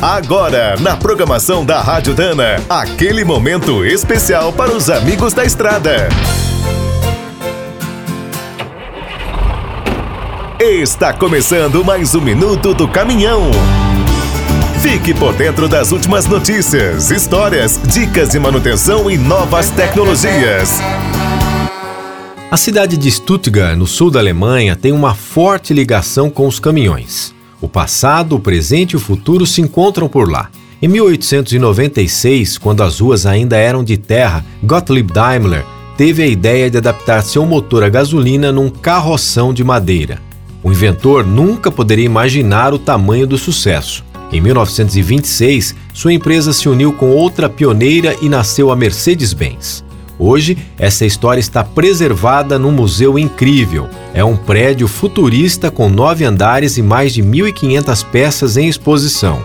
Agora, na programação da Rádio Dana, aquele momento especial para os amigos da estrada. Está começando mais um minuto do caminhão. Fique por dentro das últimas notícias, histórias, dicas de manutenção e novas tecnologias. A cidade de Stuttgart, no sul da Alemanha, tem uma forte ligação com os caminhões. O passado, o presente e o futuro se encontram por lá. Em 1896, quando as ruas ainda eram de terra, Gottlieb Daimler teve a ideia de adaptar seu motor a gasolina num carroção de madeira. O inventor nunca poderia imaginar o tamanho do sucesso. Em 1926, sua empresa se uniu com outra pioneira e nasceu a Mercedes-Benz. Hoje, essa história está preservada num museu incrível. É um prédio futurista com nove andares e mais de 1.500 peças em exposição.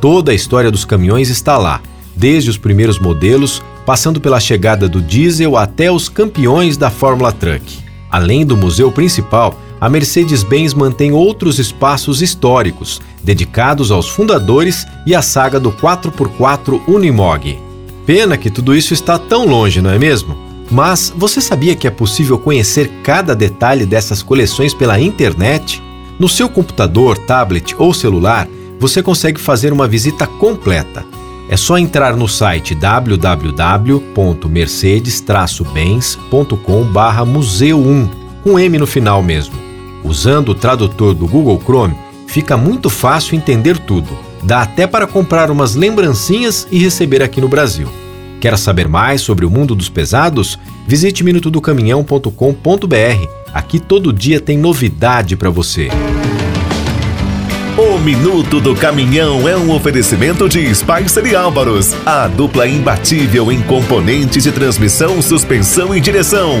Toda a história dos caminhões está lá, desde os primeiros modelos, passando pela chegada do diesel até os campeões da Fórmula Truck. Além do museu principal, a Mercedes-Benz mantém outros espaços históricos, dedicados aos fundadores e à saga do 4x4 Unimog. Pena que tudo isso está tão longe, não é mesmo? Mas você sabia que é possível conhecer cada detalhe dessas coleções pela internet? No seu computador, tablet ou celular, você consegue fazer uma visita completa. É só entrar no site www.mercedes-bens.com/museu1 com M no final mesmo. Usando o tradutor do Google Chrome, fica muito fácil entender tudo. Dá até para comprar umas lembrancinhas e receber aqui no Brasil. Quer saber mais sobre o mundo dos pesados? Visite minutodocaminhão.com.br. Aqui todo dia tem novidade para você. O Minuto do Caminhão é um oferecimento de Spicer e Álvaros, a dupla imbatível em componentes de transmissão, suspensão e direção.